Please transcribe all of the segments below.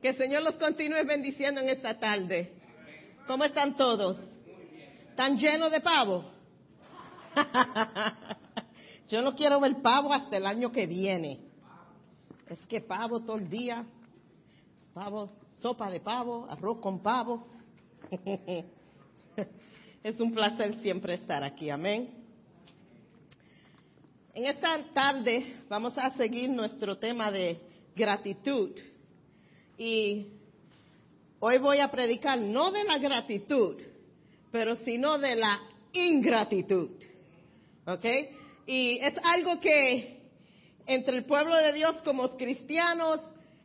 Que el Señor los continúe bendiciendo en esta tarde. ¿Cómo están todos? ¿Están llenos de pavo? Yo no quiero ver pavo hasta el año que viene. Es que pavo todo el día, pavo, sopa de pavo, arroz con pavo. es un placer siempre estar aquí, amén. En esta tarde vamos a seguir nuestro tema de gratitud. Y hoy voy a predicar no de la gratitud, pero sino de la ingratitud. ¿Ok? Y es algo que entre el pueblo de Dios como cristianos,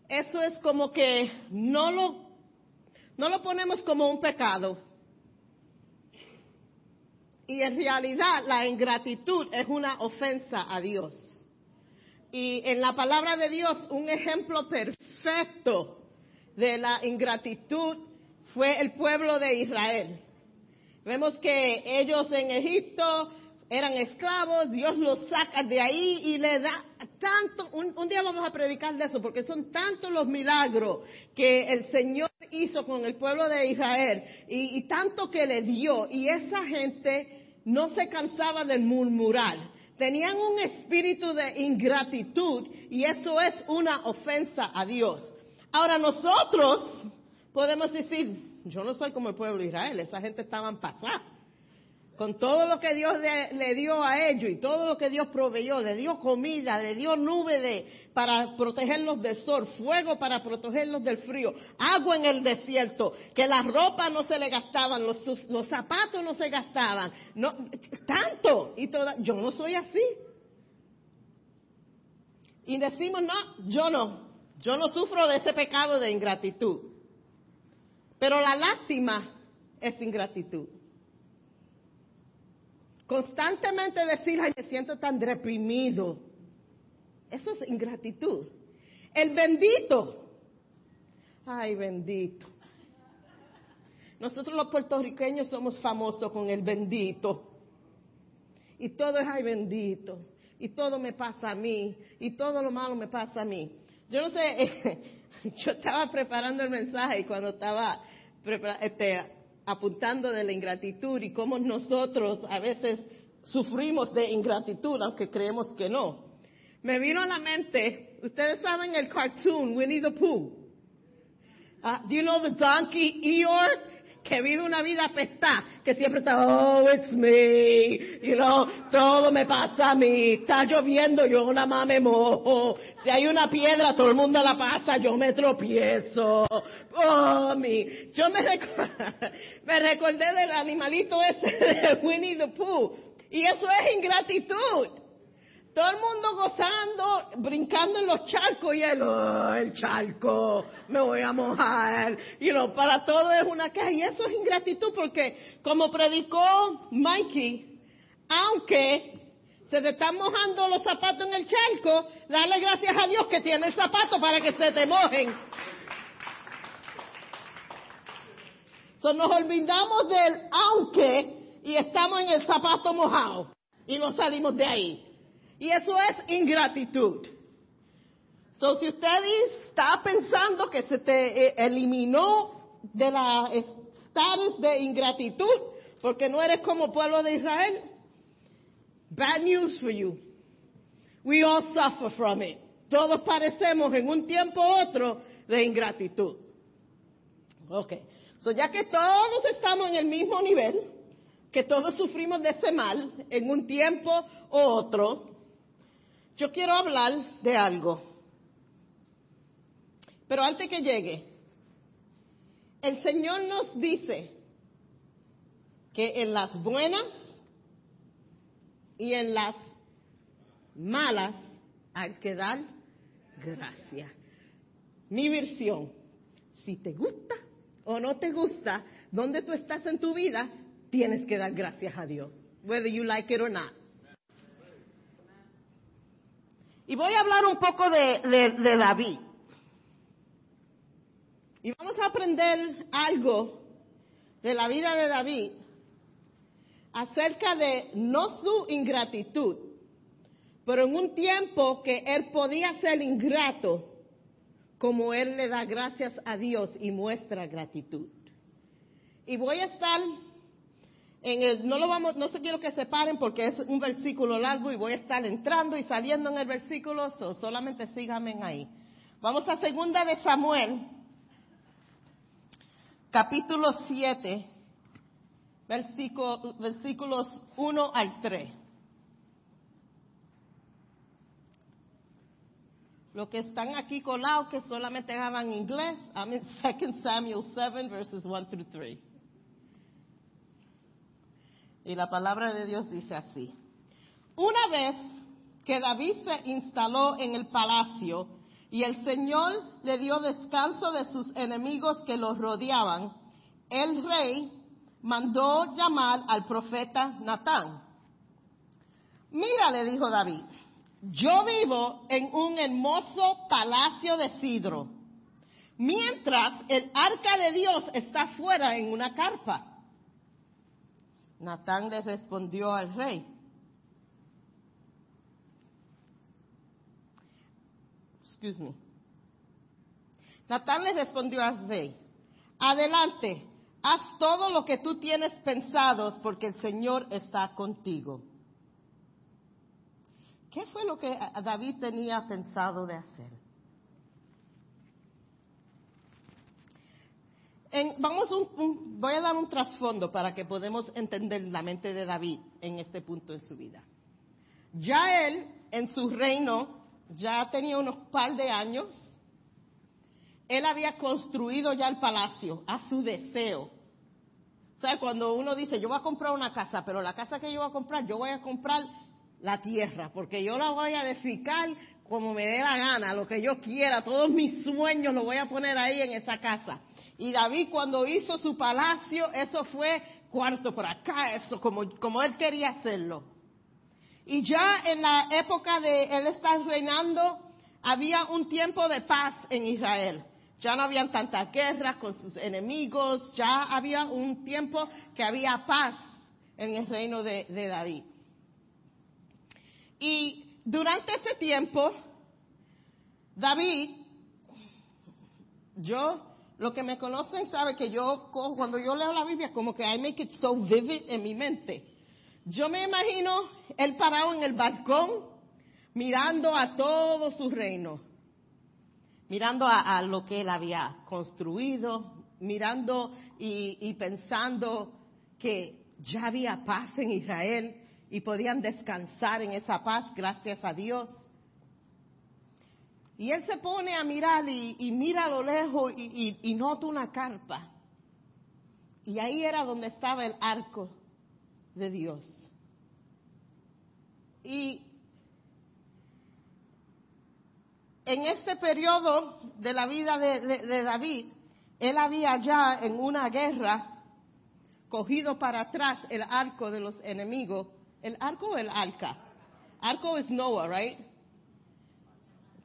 eso es como que no lo, no lo ponemos como un pecado. Y en realidad la ingratitud es una ofensa a Dios. Y en la palabra de Dios, un ejemplo perfecto de la ingratitud fue el pueblo de Israel. Vemos que ellos en Egipto eran esclavos, Dios los saca de ahí y le da tanto, un, día vamos a predicar de eso, porque son tantos los milagros que el Señor hizo con el pueblo de Israel y, tanto que le dio, y esa gente no se cansaba de murmurar. Tenían un espíritu de ingratitud y eso es una ofensa a Dios. Ahora nosotros podemos decir, yo no soy como el pueblo de Israel, esa gente estaban pasadas con todo lo que Dios le, dio a ellos y todo lo que Dios proveyó, le dio comida, le dio nube de, para protegerlos del sol, fuego para protegerlos del frío, agua en el desierto, que las ropas no se le gastaban, los, los zapatos no se gastaban, no, tanto, y toda, yo no soy así. Y decimos, no, yo no, yo no sufro de ese pecado de ingratitud. Pero la lástima es ingratitud. Constantemente decir, ay, me siento tan deprimido. Eso es ingratitud. El bendito. Ay, bendito. Nosotros los puertorriqueños somos famosos con el bendito. Y todo es, ay, bendito. Y todo me pasa a mí. Y todo lo malo me pasa a mí. Yo no sé, yo estaba preparando el mensaje y cuando estaba este, apuntando de la ingratitud y cómo nosotros a veces sufrimos de ingratitud, aunque creemos que no. Me vino a la mente, ustedes saben el cartoon Winnie the Pooh. Uh, do you know the donkey Eeyore? Que vive una vida apestada, que siempre está, oh, it's me, you know, todo me pasa a mí, está lloviendo, yo nada más me mojo, si hay una piedra, todo el mundo la pasa, yo me tropiezo, oh, mi, yo me, me recordé del animalito ese de Winnie the Pooh, y eso es ingratitud. Todo el mundo gozando, brincando en los charcos y él, el charco, me voy a mojar. Y you para todo es una queja. Y eso es ingratitud porque, como predicó Mikey, aunque se te están mojando los zapatos en el charco, dale gracias a Dios que tiene el zapato para que se te mojen. Nos olvidamos del aunque y estamos en el zapato mojado y no salimos de ahí. Y eso es ingratitud. So, si usted está pensando que se te eh, eliminó de la estatus de ingratitud porque no eres como pueblo de Israel, bad news for you. We all suffer from it. Todos parecemos en un tiempo u otro de ingratitud. Ok. So, ya que todos estamos en el mismo nivel, que todos sufrimos de ese mal en un tiempo u otro, yo quiero hablar de algo. Pero antes que llegue, el Señor nos dice que en las buenas y en las malas hay que dar gracias. Mi versión, si te gusta o no te gusta, donde tú estás en tu vida, tienes que dar gracias a Dios, whether you like it or not. Y voy a hablar un poco de, David. Y vamos a aprender algo de la vida de David acerca de no su ingratitud, pero en un tiempo que él podía ser ingrato como él le da gracias a Dios y muestra gratitud. Y voy a estar en el, no lo vamos, no se quiero que se paren porque es un versículo largo y voy a estar entrando y saliendo en el versículo, solamente síganme ahí. Vamos a segunda de Samuel, capítulo 7, versículos 1 al 3. Los que están aquí colados que solamente hablan inglés, I'm in 2 Samuel 7 verses 1 through 3. Y la palabra de Dios dice así. Una vez que David se instaló en el palacio y el Señor le dio descanso de sus enemigos que los rodeaban, el rey mandó llamar al profeta Natán. Mira, le dijo David, yo vivo en un hermoso palacio de Sidro, mientras el arca de Dios está fuera en una carpa. Natán le respondió al rey. Excuse me. Natán le respondió al rey, adelante, haz todo lo que tú tienes pensado porque el Señor está contigo. ¿Qué fue lo que David tenía pensado de hacer? Vamos voy a dar un trasfondo para que podamos entender la mente de David en este punto en su vida. Ya él, en su reino, ya tenía unos par de años. Él había construido ya el palacio a su deseo. O sea, cuando uno dice, yo voy a comprar una casa, pero la casa que yo voy a comprar, yo voy a comprar la tierra, porque yo la voy a edificar como me dé la gana, lo que yo quiera, todos mis sueños los voy a poner ahí en esa casa. Y David cuando hizo su palacio, eso fue cuarto por acá, eso como, como él quería hacerlo. Y ya en la época de él estar reinando, había un tiempo de paz en Israel. Ya no habían tantas guerras con sus enemigos, ya había un tiempo que había paz en el reino de, de David. Y durante ese tiempo, David, yo lo que me conocen sabe que yo, cuando yo leo la Biblia, como que I make it so vivid en mi mente. Yo me imagino él parado en el balcón, mirando a todo su reino, mirando a, lo que él había construido, mirando y pensando que ya había paz en Israel y podían descansar en esa paz gracias a Dios. Y él se pone a mirar y, mira a lo lejos y, nota una carpa. Y ahí era donde estaba el arco de Dios. Y en este periodo de la vida de, David, él había ya en una guerra cogido para atrás el arco de los enemigos. ¿El arco o el arca? Arco es Noah, right?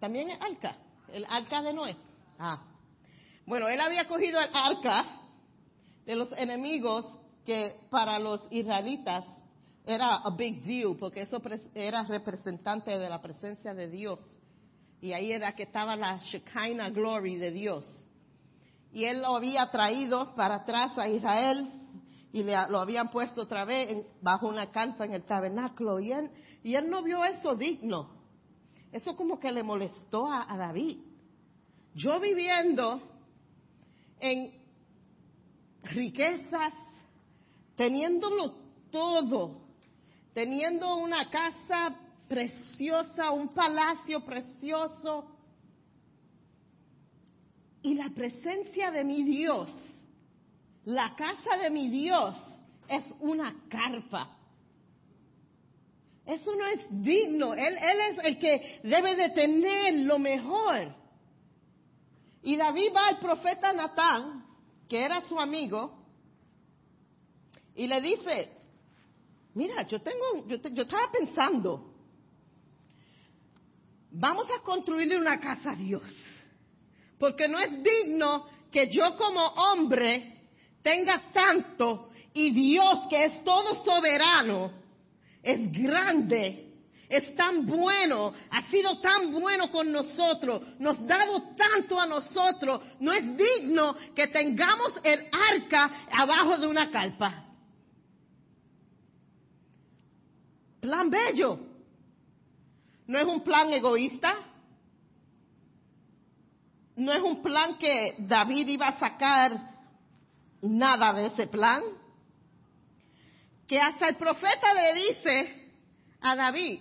También es arca, el arca de Noé. Ah. Bueno, él había cogido el arca de los enemigos que para los israelitas era a big deal, porque eso era representante de la presencia de Dios. Y ahí era que estaba la Shekinah glory de Dios. Y él lo había traído para atrás a Israel y le, lo habían puesto otra vez bajo una carpa en el tabernáculo. Y él, y él no vio eso digno. Eso como que le molestó a, David. Yo viviendo en riquezas, teniéndolo todo, teniendo una casa preciosa, un palacio precioso, y la presencia de mi Dios, la casa de mi Dios es una carpa. Eso no es digno. Él, es el que debe de tener lo mejor. Y David va al profeta Natán, que era su amigo, y le dice, mira, yo tengo, yo, yo estaba pensando, vamos a construirle una casa a Dios, porque no es digno que yo como hombre tenga tanto y Dios que es todo soberano, es grande es tan bueno, ha sido tan bueno con nosotros, nos dado tanto a nosotros, no es digno que tengamos el arca abajo de una carpa. Plan bello. No es un plan egoísta. No es un plan que David iba a sacar nada de ese plan. Que hasta el profeta le dice a David,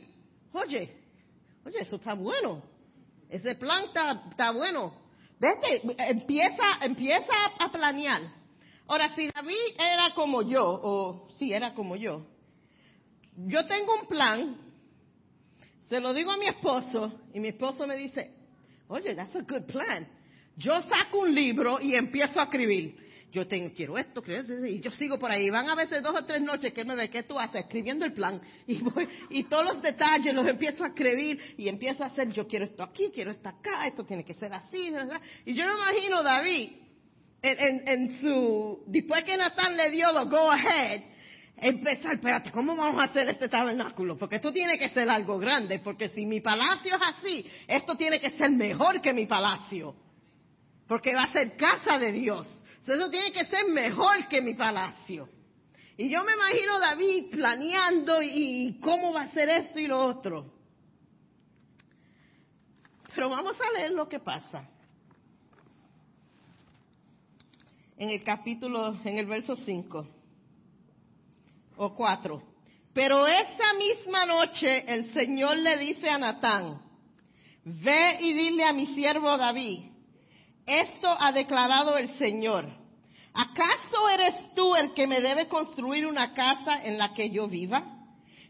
oye, oye, eso está bueno. Ese plan está, bueno. Vete, empieza, empieza a planear. Ahora, si David era como yo, o sí, era como yo, yo tengo un plan, se lo digo a mi esposo, y mi esposo me dice, oye, that's a good plan. Yo saco un libro y empiezo a escribir. Yo tengo, quiero esto, quiero esto, y yo sigo por ahí. Van a veces dos o tres noches que me ve, ¿qué tú haces? Escribiendo el plan. Y voy, y todos los detalles los empiezo a escribir y empiezo a hacer, yo quiero esto aquí, quiero esto acá, esto tiene que ser así. Y yo me imagino David, en, su, después que Natán le dio lo go ahead, empezar, espérate, ¿cómo vamos a hacer este tabernáculo? Porque esto tiene que ser algo grande, porque si mi palacio es así, esto tiene que ser mejor que mi palacio, porque va a ser casa de Dios. Eso tiene que ser mejor que mi palacio. Y yo me imagino David planeando y, cómo va a ser esto y lo otro. Pero vamos a leer lo que pasa. En el capítulo, en el verso 5 o 4. Pero esa misma noche el Señor le dice a Natán, ve y dile a mi siervo David, esto ha declarado el Señor. ¿Acaso eres tú el que me debe construir una casa en la que yo viva?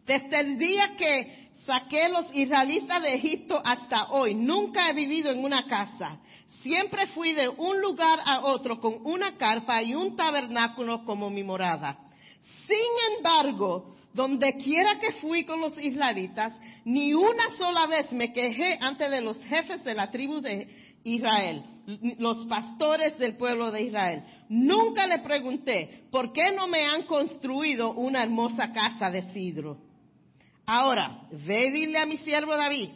Desde el día que saqué los israelitas de Egipto hasta hoy, nunca he vivido en una casa. Siempre fui de un lugar a otro con una carpa y un tabernáculo como mi morada. Sin embargo, donde quiera que fui con los israelitas, ni una sola vez me quejé ante de los jefes de la tribu de Israel, los pastores del pueblo de Israel. Nunca le pregunté, ¿por qué no me han construido una hermosa casa de sidro? Ahora, ve y dile a mi siervo David,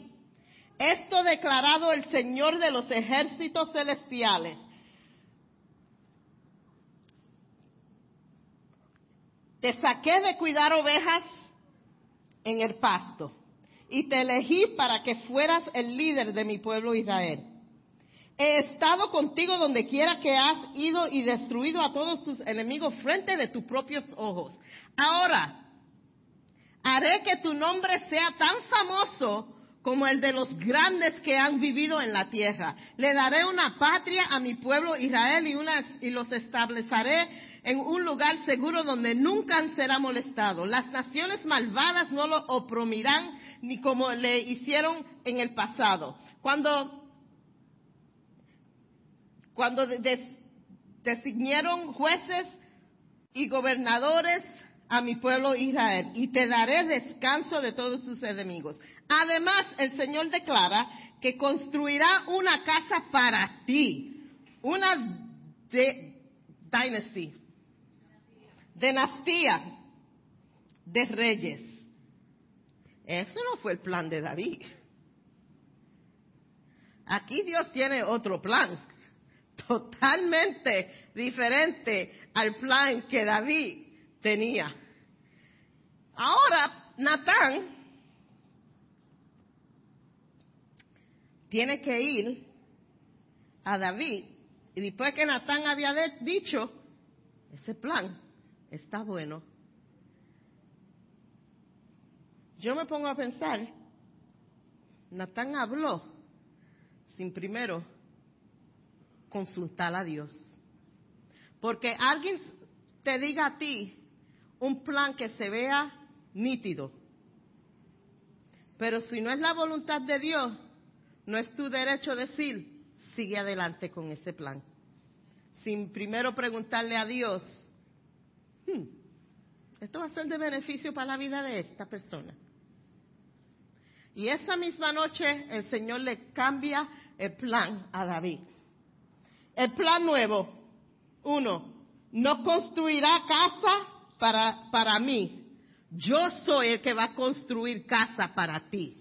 esto declarado el Señor de los ejércitos celestiales. Te saqué de cuidar ovejas en el pasto y te elegí para que fueras el líder de mi pueblo Israel. He estado contigo donde quiera que has ido y destruido a todos tus enemigos frente de tus propios ojos. Ahora, haré que tu nombre sea tan famoso como el de los grandes que han vivido en la tierra. Le daré una patria a mi pueblo Israel y, y los estableceré en un lugar seguro donde nunca será molestado. Las naciones malvadas no lo oprimirán ni como le hicieron en el pasado. Cuando cuando designaron jueces y gobernadores a mi pueblo Israel, y te daré descanso de todos tus enemigos. Además, el Señor declara que construirá una casa para ti, una de, dynasty, dinastía de reyes. Ese no fue el plan de David. Aquí Dios tiene otro plan totalmente diferente al plan que David tenía. Ahora, Natán tiene que ir a David y después que Natán había dicho, ese plan está bueno. Yo me pongo a pensar, Natán habló sin primero consultar a Dios. Porque alguien te diga a ti un plan que se vea nítido, pero si no es la voluntad de Dios, no es tu derecho decir, sigue adelante con ese plan. Sin primero preguntarle a Dios, hmm, esto va a ser de beneficio para la vida de esta persona. Y esa misma noche el Señor le cambia el plan a David. El plan nuevo. Uno, no construirá casa para, para mí. Yo soy el que va a construir casa para ti.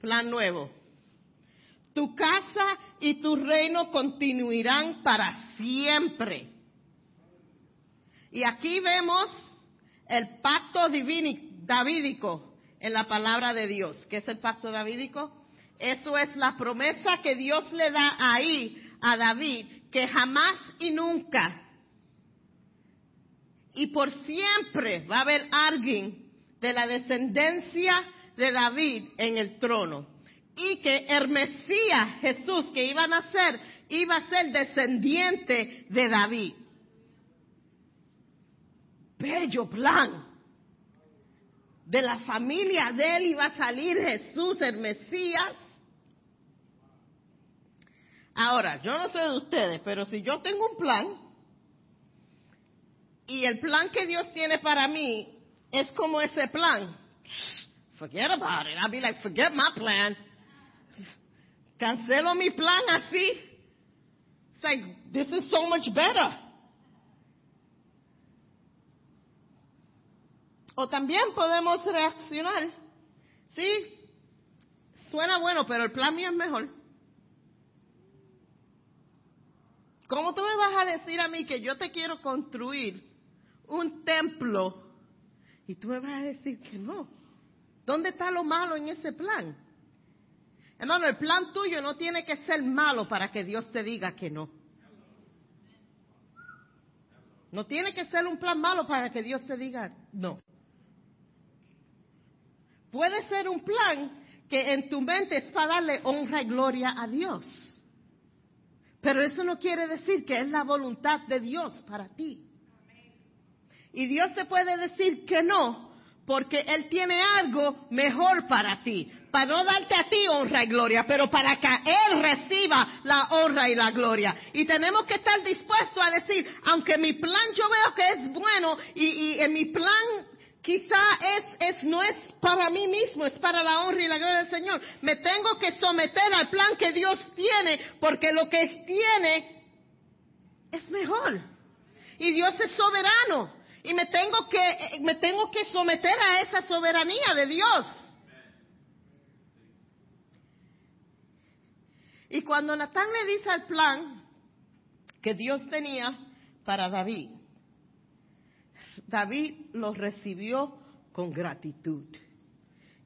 Plan nuevo. Tu casa y tu reino continuarán para siempre. Y aquí vemos el pacto davídico en la palabra de Dios. ¿Qué es el pacto davídico? Eso es la promesa que Dios le da ahí a David, que jamás y nunca y por siempre va a haber alguien de la descendencia de David en el trono. Y que el Mesías, Jesús, que iba a nacer, iba a ser descendiente de David. Bello plan. De la familia de él iba a salir Jesús, el Mesías. Ahora, yo no sé de ustedes, pero si yo tengo un plan, y el plan que Dios tiene para mí es como ese plan. Forget about it. I'll be like, forget my plan. Cancelo mi plan así. It's like, this is so much better. O también podemos reaccionar. Sí, suena bueno, pero el plan mío es mejor. ¿Cómo tú me vas a decir a mí que yo te quiero construir un templo y tú me vas a decir que no. ¿Dónde está lo malo en ese plan? Hermano, el plan tuyo no tiene que ser malo para que Dios te diga que no. No tiene que ser un plan malo para que Dios te diga no. Puede ser un plan que en tu mente es para darle honra y gloria a Dios. Pero eso no quiere decir que es la voluntad de Dios para ti. Y Dios te puede decir que no, porque Él tiene algo mejor para ti. Para no darte a ti honra y gloria, pero para que Él reciba la honra y la gloria. Y tenemos que estar dispuestos a decir, aunque mi plan yo veo que es bueno y, en mi plan quizá es, es, no es para mí mismo, es para la honra y la gloria del Señor. Me tengo que someter al plan que Dios tiene, porque lo que tiene es mejor. Y Dios es soberano y me tengo que me tengo que someter a esa soberanía de Dios. Y cuando Natán le dice el plan que Dios tenía para David, David lo recibió con gratitud.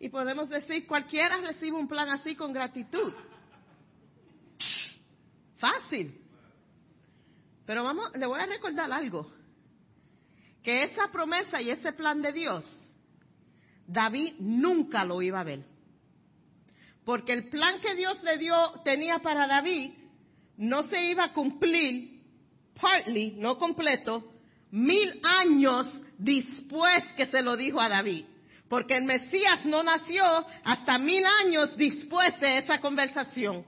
Y podemos decir, cualquiera recibe un plan así con gratitud. Fácil. Pero vamos, le voy a recordar algo que esa promesa y ese plan de Dios, David nunca lo iba a ver. Porque el plan que Dios le dio, tenía para David, no se iba a cumplir, partly, no completo, mil años después que se lo dijo a David. Porque el Mesías no nació hasta mil años después de esa conversación.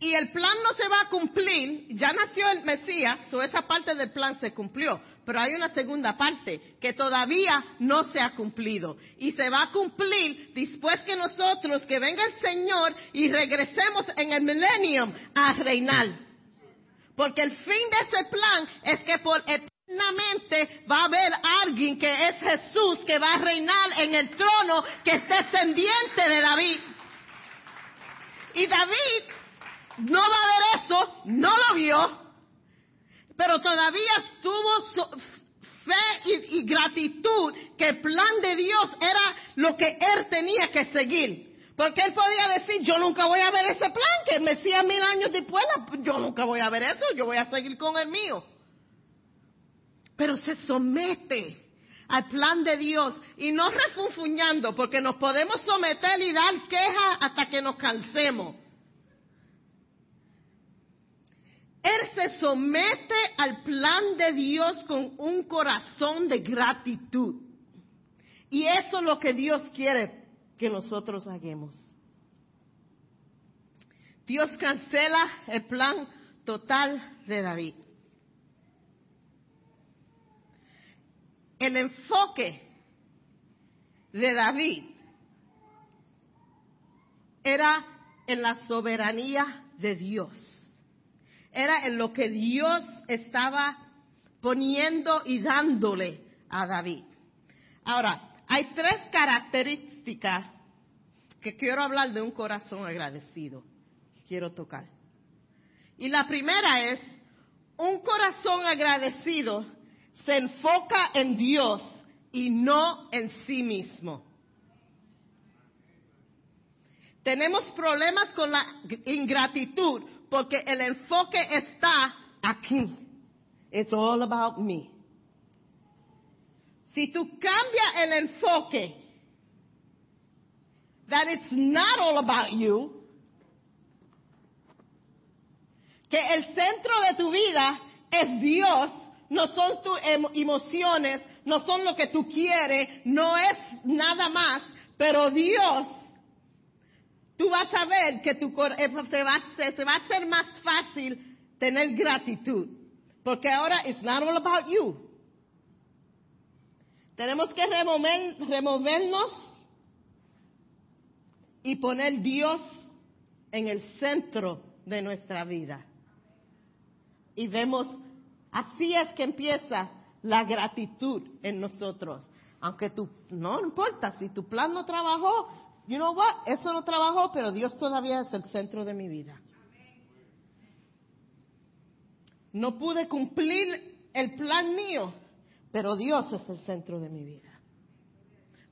Y el plan no se va a cumplir, ya nació el Mesías, o esa parte del plan se cumplió, pero hay una segunda parte que todavía no se ha cumplido. Y se va a cumplir después que nosotros, que venga el Señor y regresemos en el millennium a reinar. Porque el fin de ese plan es que por eternamente va a haber alguien que es Jesús, que va a reinar en el trono, que es descendiente de David. Y David no va a ver eso, no lo vio, pero todavía tuvo fe y, gratitud que el plan de Dios era lo que él tenía que seguir. Porque él podía decir, yo nunca voy a ver ese plan que me decía mil años después, yo nunca voy a ver eso, yo voy a seguir con el mío. Pero se somete al plan de Dios y no refunfuñando, porque nos podemos someter y dar quejas hasta que nos cansemos. Él se somete al plan de Dios con un corazón de gratitud. Y eso es lo que Dios quiere que nosotros hagamos. Dios cancela el plan total de David. El enfoque de David era en la soberanía de Dios era en lo que Dios estaba poniendo y dándole a David. Ahora, hay tres características que quiero hablar de un corazón agradecido. Quiero tocar. Y la primera es, un corazón agradecido se enfoca en Dios y no en sí mismo. Tenemos problemas con la ingratitud porque el enfoque está aquí. It's all about me. Si tú cambias el enfoque, that it's not all about you, que el centro de tu vida es Dios, no son tus emociones, no son lo que tú quieres, no es nada más, pero Dios, tú vas a ver que tu, eh, se, va, se va a hacer más fácil tener gratitud, porque ahora it's not all about you. Tenemos que remover, removernos y poner Dios en el centro de nuestra vida y vemos, así es que empieza la gratitud en nosotros. Aunque tú, no importa, si tu plan no trabajó, you know what, eso no trabajó, pero Dios todavía es el centro de mi vida. No pude cumplir el plan mío, pero Dios es el centro de mi vida.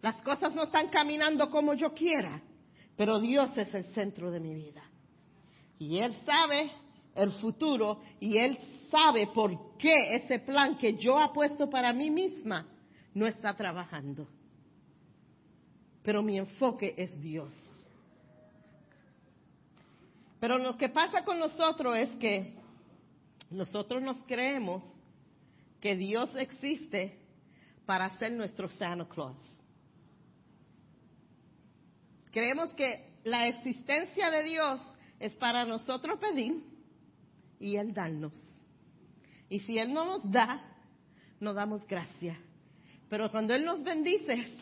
Las cosas no están caminando como yo quiera, pero Dios es el centro de mi vida. Y Él sabe el futuro y Él sabe por qué ese plan que yo he puesto para mí misma no está trabajando. Pero mi enfoque es Dios. Pero lo que pasa con nosotros es que nosotros nos creemos que Dios existe para ser nuestro Santa Claus. Creemos que la existencia de Dios es para nosotros pedir y Él darnos. Y si Él no nos da, no damos gracia. Pero cuando Él nos bendice,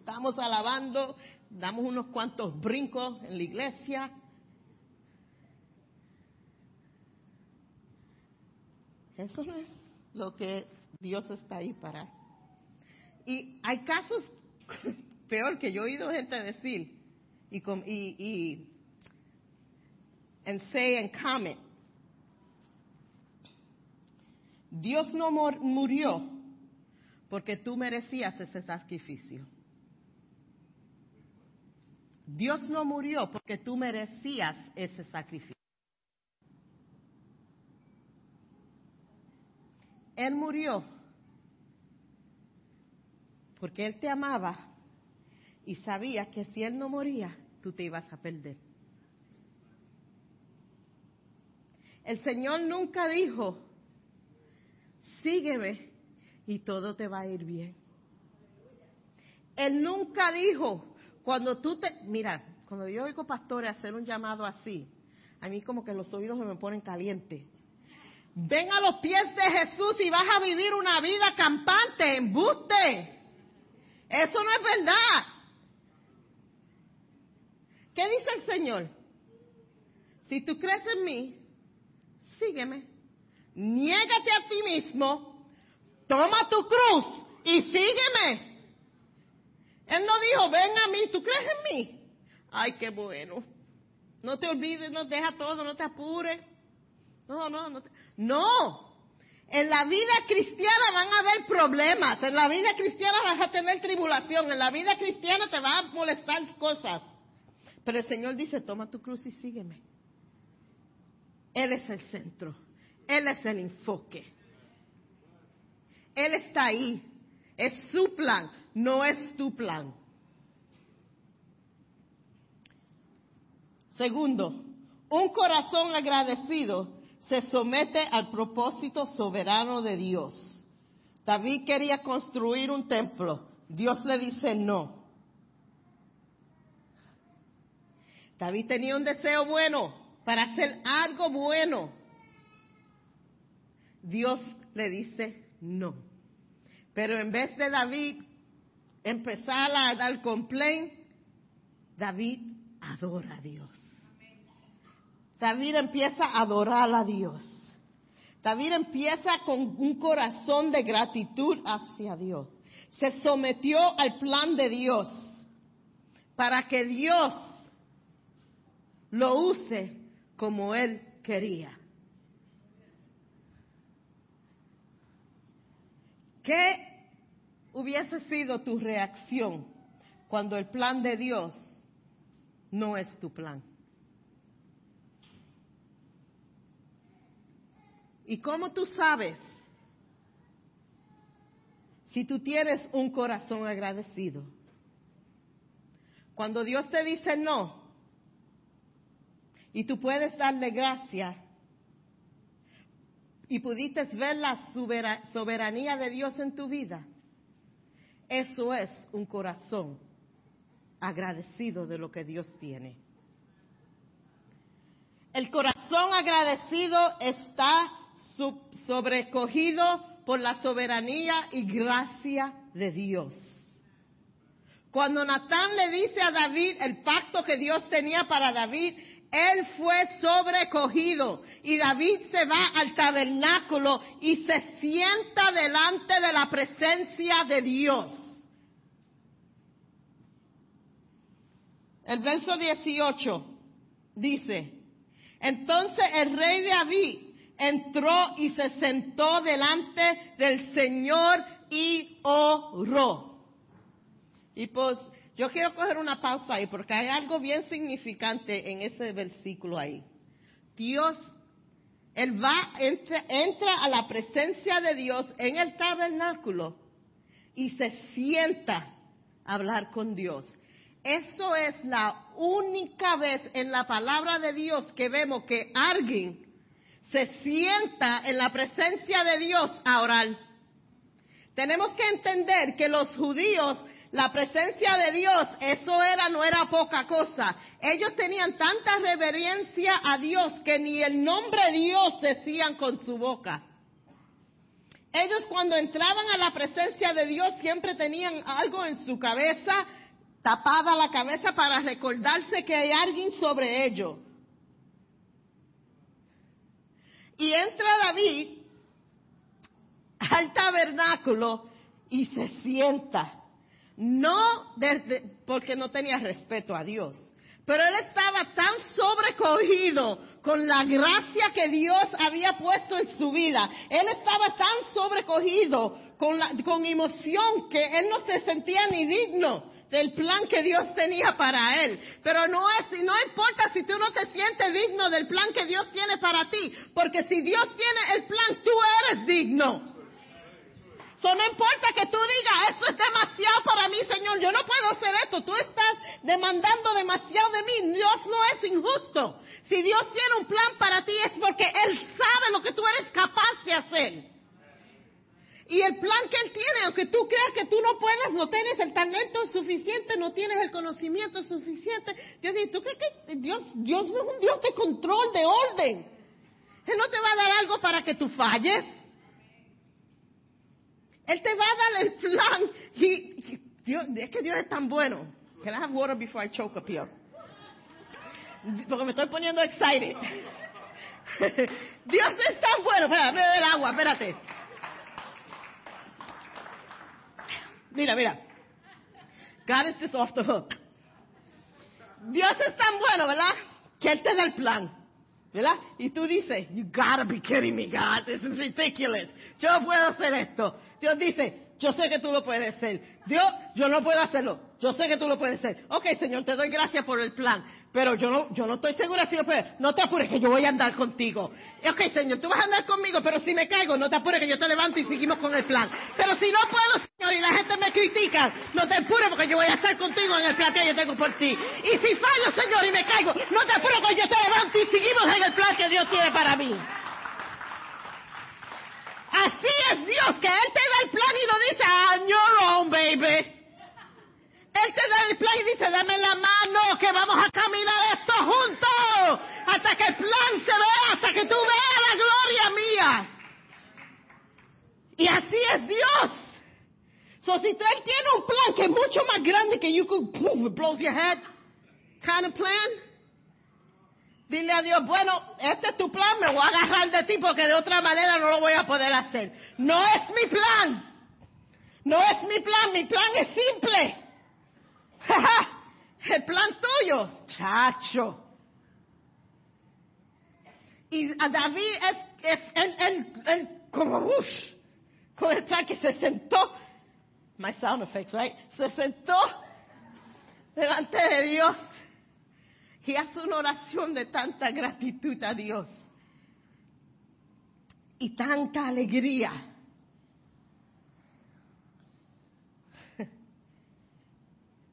estamos alabando, damos unos cuantos brincos en la iglesia. Eso no es lo que Dios está ahí para. Y hay casos peor que yo he oído gente decir y, y, y and say and comment. Dios no murió porque tú merecías ese sacrificio. Dios no murió porque tú merecías ese sacrificio. Él murió porque Él te amaba y sabía que si Él no moría, tú te ibas a perder. El Señor nunca dijo, sígueme y todo te va a ir bien. Él nunca dijo, cuando tú te, mira, cuando yo oigo pastores hacer un llamado así, a mí como que los oídos se me ponen calientes. Ven a los pies de Jesús y vas a vivir una vida campante, embuste. Eso no es verdad. ¿Qué dice el Señor? Si tú crees en mí, sígueme. Niégate a ti mismo, toma tu cruz y sígueme. Él no dijo, ven a mí, ¿tú crees en mí? Ay, qué bueno. No te olvides, no deja todo, no te apures. No, no, no. No. En la vida cristiana van a haber problemas. En la vida cristiana vas a tener tribulación. En la vida cristiana te van a molestar cosas. Pero el Señor dice, toma tu cruz y sígueme. Él es el centro. Él es el enfoque. Él está ahí. Es su plan, no es tu plan. Segundo, un corazón agradecido se somete al propósito soberano de Dios. David quería construir un templo. Dios le dice no. David tenía un deseo bueno, para hacer algo bueno, Dios le dice no. Pero en vez de David empezar a dar complaint, David adora a Dios. David empieza a adorar a Dios. David empieza con un corazón de gratitud hacia Dios. Se sometió al plan de Dios para que Dios lo use como él quería. ¿Qué hubiese sido tu reacción cuando el plan de Dios no es tu plan? ¿Y cómo tú sabes si tú tienes un corazón agradecido? Cuando Dios te dice no y tú puedes darle gracia y pudiste ver la soberanía de Dios en tu vida, eso es un corazón agradecido de lo que Dios tiene. El corazón agradecido está sobrecogido por la soberanía y gracia de Dios. Cuando Natán le dice a David el pacto que Dios tenía para David, él fue sobrecogido y David se va al tabernáculo y se sienta delante de la presencia de Dios. El verso 18 dice, entonces el rey David entró y se sentó delante del Señor y oró. Y pues yo quiero coger una pausa ahí porque hay algo bien significante en ese versículo ahí. Dios, Él va, entra, entra a la presencia de Dios en el tabernáculo y se sienta a hablar con Dios. Eso es la única vez en la palabra de Dios que vemos que alguien se sienta en la presencia de Dios a orar. Tenemos que entender que los judíos, la presencia de Dios, eso era, no era poca cosa. Ellos tenían tanta reverencia a Dios que ni el nombre Dios decían con su boca. Ellos cuando entraban a la presencia de Dios siempre tenían algo en su cabeza, tapada la cabeza para recordarse que hay alguien sobre ellos. Y entra David al tabernáculo y se sienta. No desde, porque no tenía respeto a Dios, pero él estaba tan sobrecogido con la gracia que Dios había puesto en su vida. Él estaba tan sobrecogido con, la, con emoción que él no se sentía ni digno del plan que Dios tenía para él. Pero no es, no importa si tú no te sientes digno del plan que Dios tiene para ti, porque si Dios tiene el plan, tú eres digno. So, no importa que tú digas, eso es demasiado para mí, Señor, yo no puedo hacer esto, tú estás demandando demasiado de mí, Dios no es injusto. Si Dios tiene un plan para ti es porque Él sabe lo que tú eres capaz de hacer. Y el plan que Él tiene, aunque tú creas que tú no puedes, no tienes el talento suficiente, no tienes el conocimiento suficiente, Dios dice, ¿tú crees que Dios, Dios es un Dios de control, de orden? Él no te va a dar algo para que tú falles. Él te va a dar el plan. Y, Dios, es que Dios es tan bueno. Can I have water before I choke up here? Porque me estoy poniendo excited. Dios es tan bueno. Espera, bebe el agua, espérate. Mira, mira. God is just off the hook. Dios es tan bueno, ¿verdad? Que Él te da el plan. ¿Verdad? Y tú dices, you gotta be kidding me, God, this is ridiculous. Yo puedo hacer esto. Dios dice, yo sé que tú lo puedes hacer. Dios, yo no puedo hacerlo. Yo sé que tú lo puedes hacer. Ok, Señor, te doy gracias por el plan. Pero yo no, yo no estoy segura si lo puedes. No te apures que yo voy a andar contigo. Ok, Señor, tú vas a andar conmigo, pero si me caigo, no te apures que yo te levanto y seguimos con el plan. Pero si no puedo, Señor, y la gente me critica, no te apures porque yo voy a estar contigo en el plan que yo tengo por ti. Y si fallo, Señor, y me caigo, no te apures que yo te levanto y seguimos en el plan que Dios tiene para mí. Así es Dios, que Él te da el plan y no dice, on your own, baby. Él te da el plan y dice, dame la mano, que vamos a caminar esto juntos, hasta que el plan se vea, hasta que tú veas la gloria mía. Y así es Dios. So, si Él tiene un plan que es mucho más grande que you could, boom, it blows your head, kind of plan, Dile a Dios, bueno, este es tu plan, me voy a agarrar de ti porque de otra manera no lo voy a poder hacer. No es mi plan. No es mi plan, mi plan es simple. El plan tuyo, chacho. Y a David es, es el, como uff, con el que se sentó, my sound effects, right? Se sentó delante de Dios y hace una oración de tanta gratitud a Dios y tanta alegría.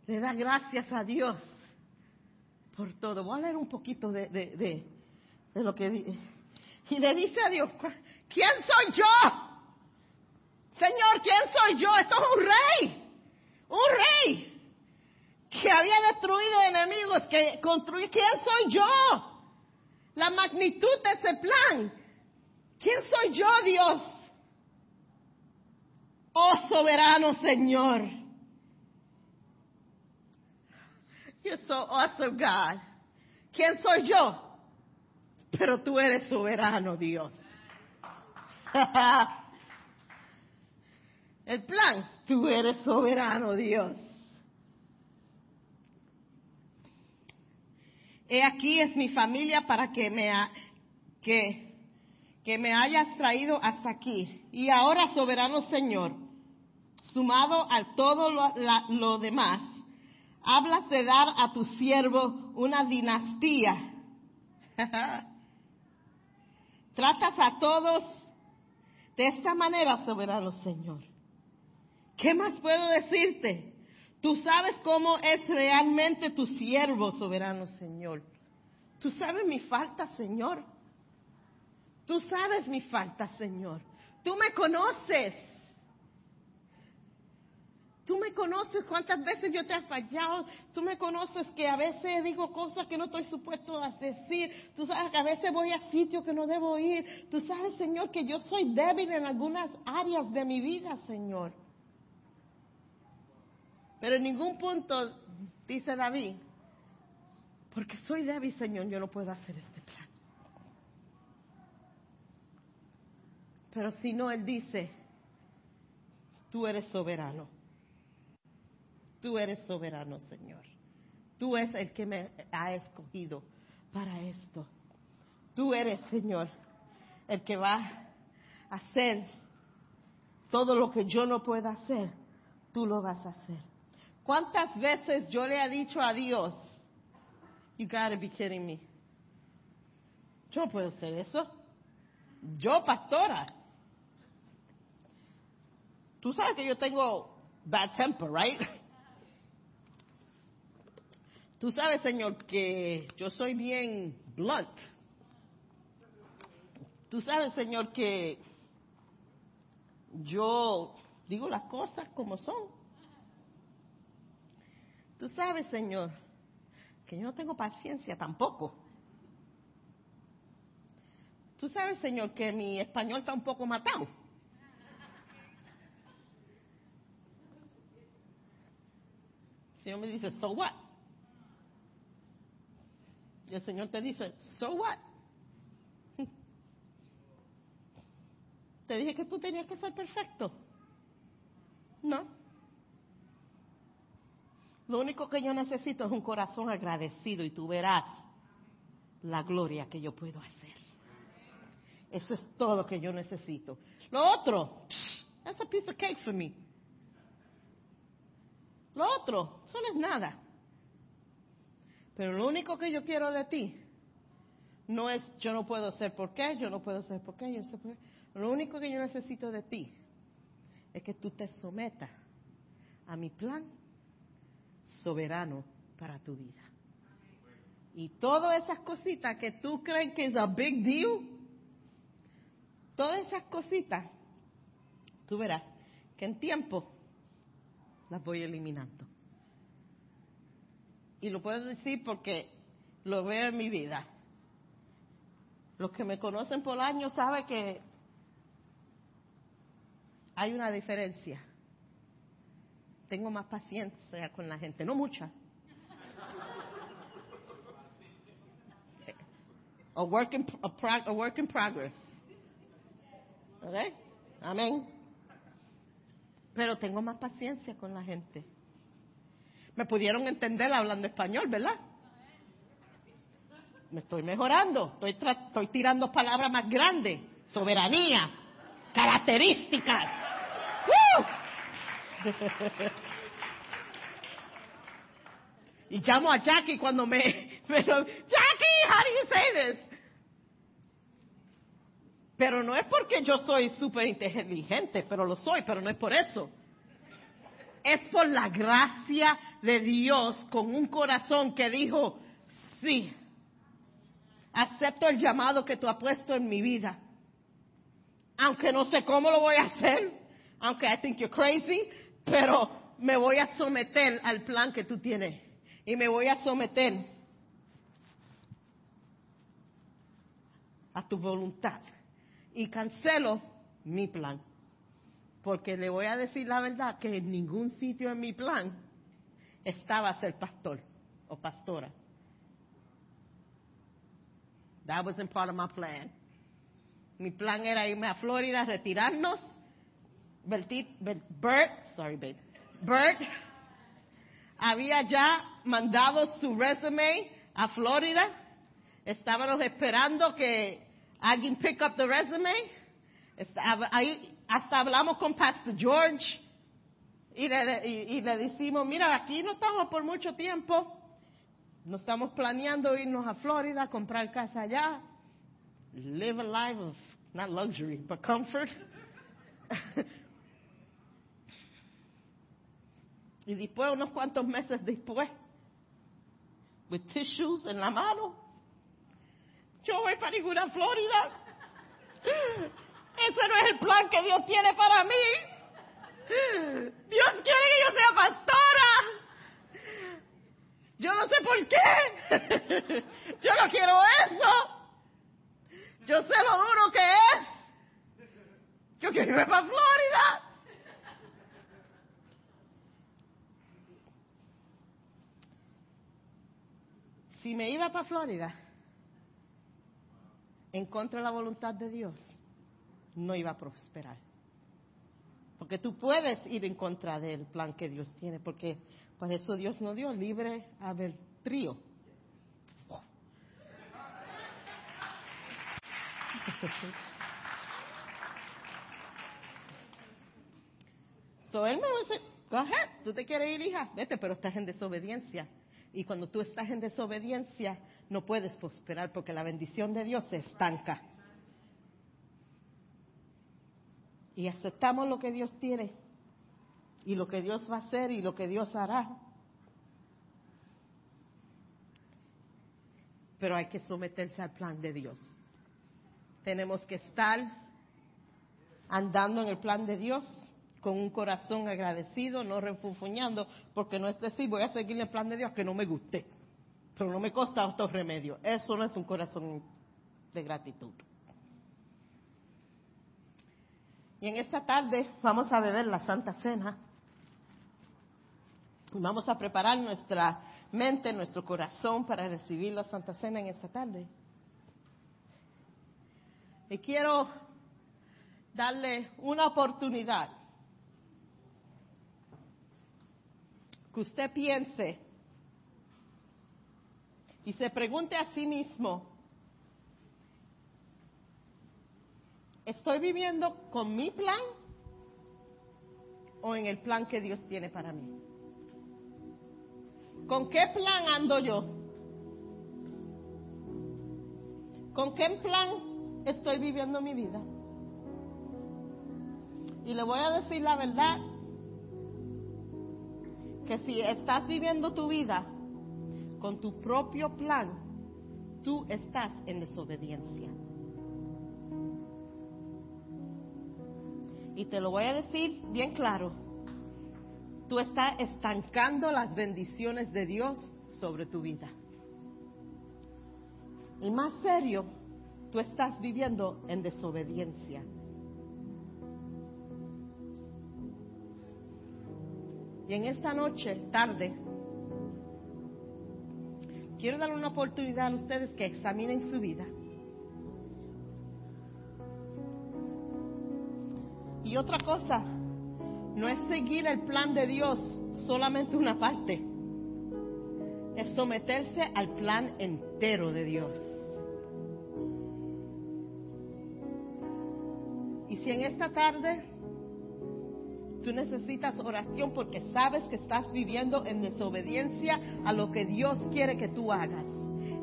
Le da gracias a Dios por todo. Voy a leer un poquito de, de, lo que dice. Y le dice a Dios, ¿quién soy yo? Señor, ¿quién soy yo? Esto es un rey. Un rey que había destruido enemigos, que construyó. ¿Quién soy yo? La magnitud de ese plan. ¿Quién soy yo, Dios? Oh soberano Señor. You're so awesome, God. ¿Quién soy yo? Pero tú eres soberano, Dios. El plan, tú eres soberano, Dios. He aquí es mi familia para que me, que, que me hayas traído hasta aquí. Y ahora, soberano Señor, sumado a todo lo, lo demás, hablas de dar a tu siervo una dinastía. Tratas a todos de esta manera, soberano Señor. ¿Qué más puedo decirte? Tú sabes cómo es realmente tu siervo, soberano Señor. Tú sabes mi falta, Señor. Tú sabes mi falta, Señor. Tú me conoces. Tú me conoces cuántas veces yo te he fallado. Tú me conoces que a veces digo cosas que no estoy supuesto a decir. Tú sabes que a veces voy a sitios que no debo ir. Tú sabes, Señor, que yo soy débil en algunas áreas de mi vida, Señor. Pero en ningún punto, dice David, porque soy débil, Señor, yo no puedo hacer este plan. Pero si no, Él dice, tú eres soberano. Tú eres soberano, Señor. Tú eres el que me ha escogido para esto. Tú eres, Señor, el que va a hacer todo lo que yo no pueda hacer. Tú lo vas a hacer. ¿Cuántas veces yo le he dicho a Dios, you gotta be kidding me? Yo no puedo hacer eso. Yo, pastora. Tú sabes que yo tengo bad temper, right? Tú sabes, Señor, que yo soy bien blunt. Tú sabes, Señor, que yo digo las cosas como son. Tú sabes, Señor, que yo no tengo paciencia tampoco. Tú sabes, Señor, que mi español está un poco matado. El Señor me dice, so what? Y el Señor te dice, so what? Te dije que tú tenías que ser perfecto. No. Lo único que yo necesito es un corazón agradecido y tú verás la gloria que yo puedo hacer. Eso es todo que yo necesito. Lo otro, that's a piece of cake for me. Lo otro, eso no es nada. Pero lo único que yo quiero de ti no es yo no puedo ser por qué, yo no puedo ser por qué, yo sé por qué. Lo único que yo necesito de ti es que tú te sometas a mi plan soberano para tu vida. Y todas esas cositas que tú crees que es a big deal, todas esas cositas, tú verás que en tiempo las voy eliminando. Y lo puedo decir porque lo veo en mi vida. Los que me conocen por años saben que hay una diferencia tengo más paciencia con la gente, no mucha. A work in, a work in progress. ¿Ok? Amén. Pero tengo más paciencia con la gente. Me pudieron entender hablando español, ¿verdad? Me estoy mejorando. Estoy, estoy tirando palabras más grandes. Soberanía. Características. ¡Woo! y llamo a Jackie cuando me, Jackie, how do you say this? Pero no es porque yo soy súper inteligente, pero lo soy, pero no es por eso. Es por la gracia de Dios con un corazón que dijo, sí, acepto el llamado que tú has puesto en mi vida. Aunque no sé cómo lo voy a hacer, aunque I think you're crazy, pero me voy a someter al plan que tú tienes. Y me voy a someter a tu voluntad. Y cancelo mi plan. Porque le voy a decir la verdad que en ningún sitio en mi plan estaba ser pastor o pastora. That wasn't part of my plan. Mi plan era irme a Florida, retirarnos. Berti- Ber- Bert, sorry babe, Bert había ya mandado su resume a Florida. Estábamos esperando que alguien pick up the resume. Estaba- ahí, hasta hablamos con Pastor George y le, decimos, mira, aquí no estamos por mucho tiempo. No estamos planeando irnos a Florida, comprar casa allá, live a life of, not luxury, but comfort. y después, unos cuantos meses después, with tissues en la mano, yo voy para ninguna Florida. Ese no es el plan que Dios tiene para mí. Dios quiere que yo sea pastora. Yo no sé por qué. Yo no quiero eso. Yo sé lo duro que es. Yo quiero irme para Florida. Si me iba para Florida, en contra de la voluntad de Dios, no iba a prosperar. Porque tú puedes ir en contra del plan que Dios tiene, porque por eso Dios nos dio libre albedrío. So él me dice, go ahead, tú te quieres ir, hija, vete, pero estás en desobediencia. Y cuando tú estás en desobediencia, no puedes prosperar porque la bendición de Dios se estanca. Y aceptamos lo que Dios tiene y lo que Dios va a hacer y lo que Dios hará. Pero hay que someterse al plan de Dios. Tenemos que estar andando en el plan de Dios con un corazón agradecido, no refunfuñando, porque no es decir, voy a seguir el plan de Dios que no me guste, pero no me costa otro remedio. Eso no es un corazón de gratitud. Y en esta tarde vamos a beber la Santa Cena. Y vamos a preparar nuestra mente, nuestro corazón para recibir la Santa Cena en esta tarde. Y quiero darle una oportunidad que usted piense y se pregunte a sí mismo, ¿estoy viviendo con mi plan o en el plan que Dios tiene para mí? ¿Con qué plan ando yo? ¿Con qué plan estoy viviendo mi vida? Y le voy a decir la verdad, que si estás viviendo tu vida con tu propio plan, tú estás en desobediencia. Y te lo voy a decir bien claro, tú estás estancando las bendiciones de Dios sobre tu vida. Y más serio, tú estás viviendo en desobediencia. Y en esta noche, tarde, quiero dar una oportunidad a ustedes que examinen su vida Otra cosa, no es seguir el plan de Dios solamente una parte, es someterse al plan entero de Dios. Y si en esta tarde tú necesitas oración porque sabes que estás viviendo en desobediencia a lo que Dios quiere que tú hagas,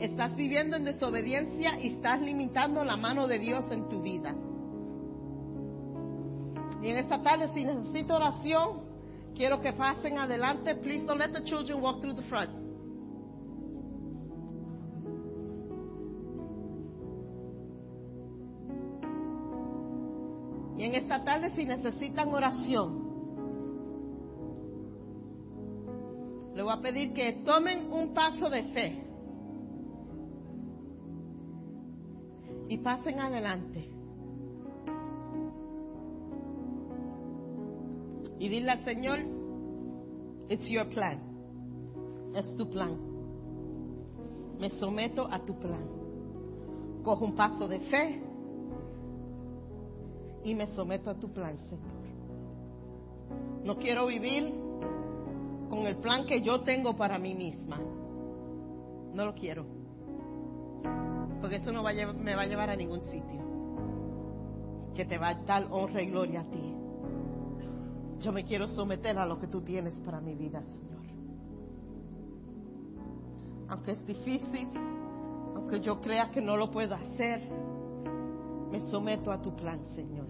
estás viviendo en desobediencia y estás limitando la mano de Dios en tu vida. Y en esta tarde, si necesito oración, quiero que pasen adelante. Please don't let the children walk through the front. Y en esta tarde, si necesitan oración, le voy a pedir que tomen un paso de fe y pasen adelante. Y dile al Señor, it's your plan. Es tu plan. Me someto a tu plan. Cojo un paso de fe y me someto a tu plan, Señor. No quiero vivir con el plan que yo tengo para mí misma. No lo quiero. Porque eso no me va a llevar a ningún sitio. Que te va a dar honra y gloria a ti. Yo me quiero someter a lo que tú tienes para mi vida, Señor. Aunque es difícil, aunque yo crea que no lo puedo hacer, me someto a tu plan, Señor.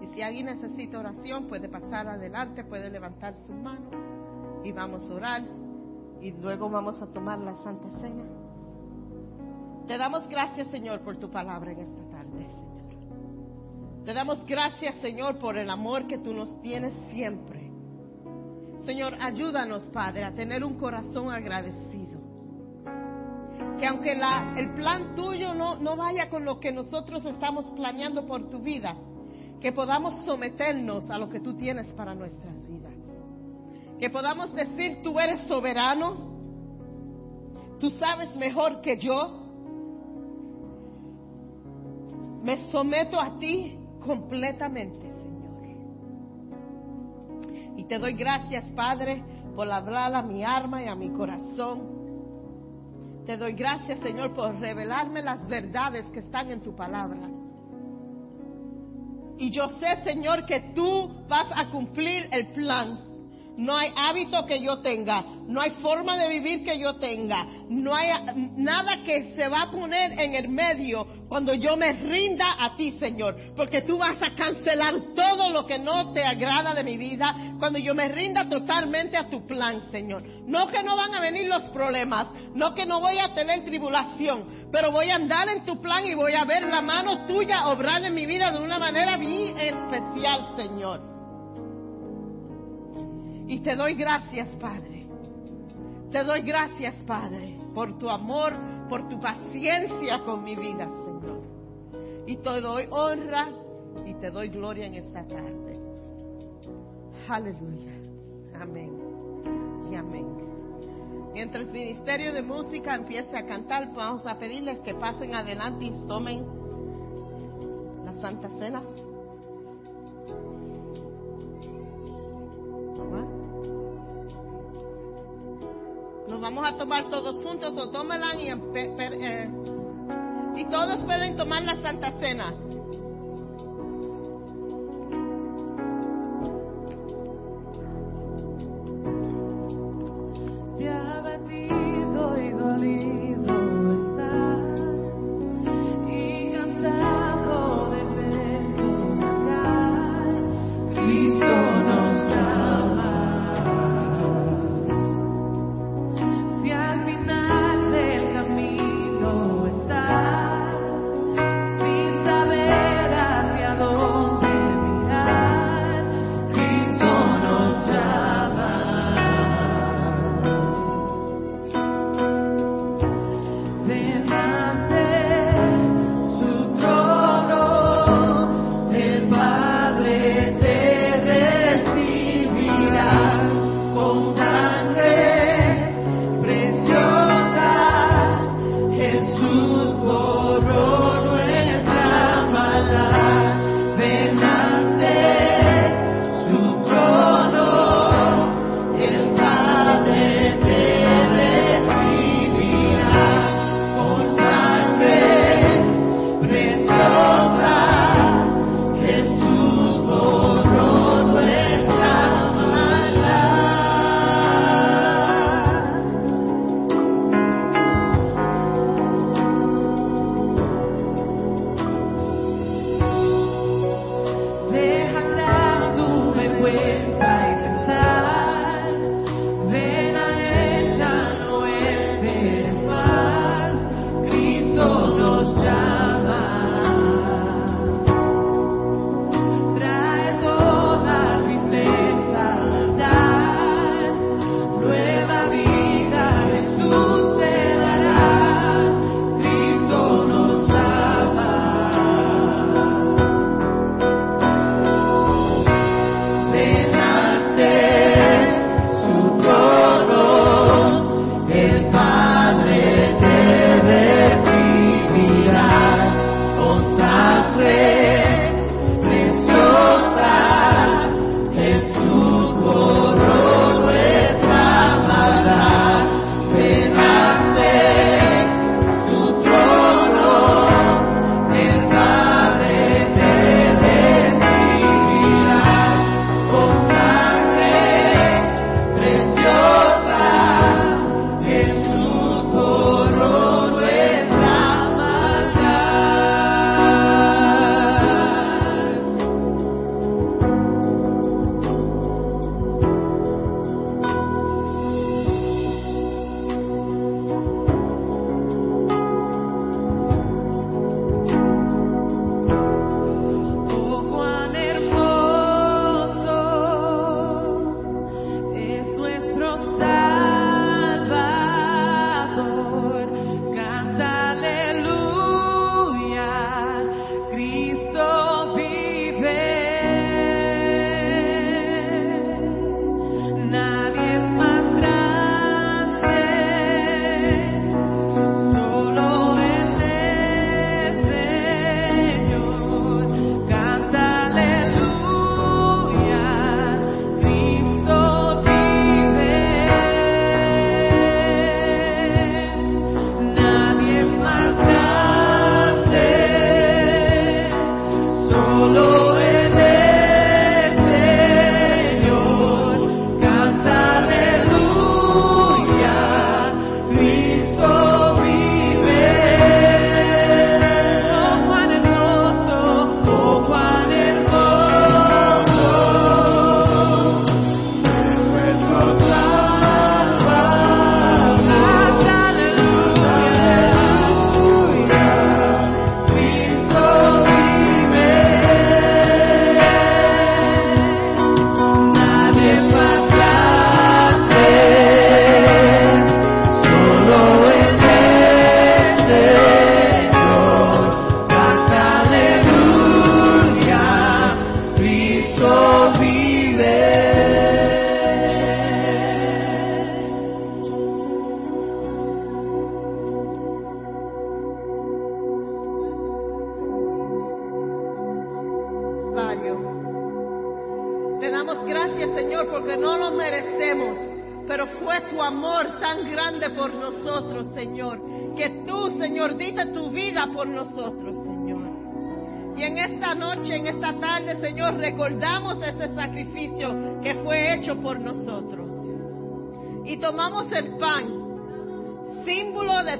Y si alguien necesita oración, puede pasar adelante, puede levantar su mano y vamos a orar y luego vamos a tomar la Santa Cena. Te damos gracias, Señor, por tu palabra en esta te damos gracias, Señor, por el amor que tú nos tienes siempre. Señor, ayúdanos, Padre, a tener un corazón agradecido. Que aunque la, el plan tuyo no, no vaya con lo que nosotros estamos planeando por tu vida, que podamos someternos a lo que tú tienes para nuestras vidas. Que podamos decir, tú eres soberano, tú sabes mejor que yo, me someto a ti completamente, Señor. Y te doy gracias, Padre, por hablar a mi alma y a mi corazón. Te doy gracias, Señor, por revelarme las verdades que están en tu palabra. Y yo sé, Señor, que tú vas a cumplir el plan no hay hábito que yo tenga, no hay forma de vivir que yo tenga, no hay nada que se va a poner en el medio cuando yo me rinda a ti, Señor, porque tú vas a cancelar todo lo que no te agrada de mi vida cuando yo me rinda totalmente a tu plan, Señor. No que no van a venir los problemas, no que no voy a tener tribulación, pero voy a andar en tu plan y voy a ver la mano tuya obrar en mi vida de una manera bien especial, Señor. Y te doy gracias, Padre. Te doy gracias, Padre, por tu amor, por tu paciencia con mi vida, Señor. Y te doy honra y te doy gloria en esta tarde. Aleluya. Amén. Y amén. Mientras el Ministerio de Música empiece a cantar, vamos a pedirles que pasen adelante y tomen la Santa Cena. Vamos a tomar todos juntos o tómela y, eh, y todos pueden tomar la Santa Cena.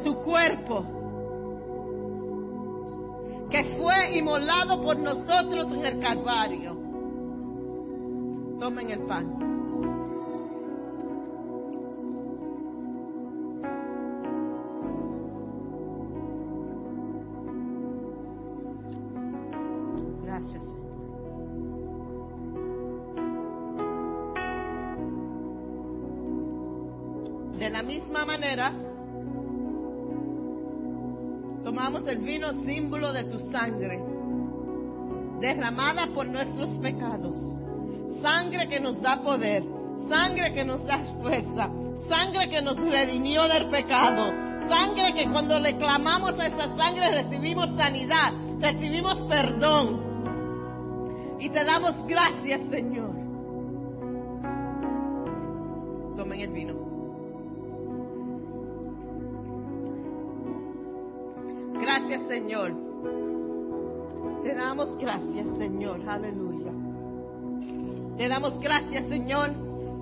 Tu cuerpo, que fue inmolado por nosotros en el Calvario. Tomen el pan. Gracias. De la misma manera, tomamos el vino símbolo de tu sangre, derramada por nuestros pecados. Sangre que nos da poder, sangre que nos da fuerza, sangre que nos redimió del pecado, sangre que cuando le clamamos a esa sangre recibimos sanidad, recibimos perdón. Y te damos gracias, Señor. Tomen el vino. Gracias, Señor. Te damos gracias, Señor. Aleluya. Te damos gracias, Señor,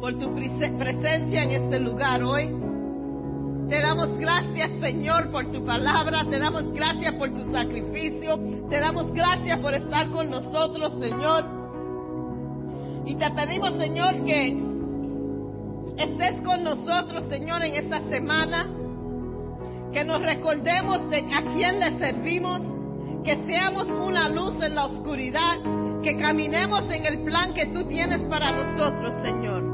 por tu prese- presencia en este lugar hoy. Te damos gracias, Señor, por tu palabra. Te damos gracias por tu sacrificio. Te damos gracias por estar con nosotros, Señor. Y te pedimos, Señor, que estés con nosotros, Señor, en esta semana. Que nos recordemos de a quién le servimos. Que seamos una luz en la oscuridad. Que caminemos en el plan que tú tienes para nosotros, Señor.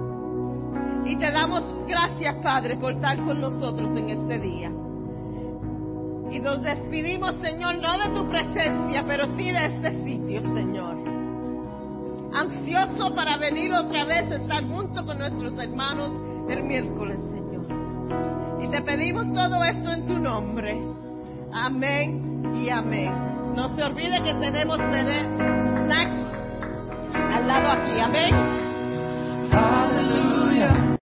Y te damos gracias, Padre, por estar con nosotros en este día. Y nos despedimos, Señor, no de tu presencia, pero sí de este sitio, Señor. Ansioso para venir otra vez a estar junto con nuestros hermanos el miércoles. Y te pedimos todo esto en tu nombre. Amén y amén. No se olvide que tenemos snacks al lado aquí. Amén. Hallelujah.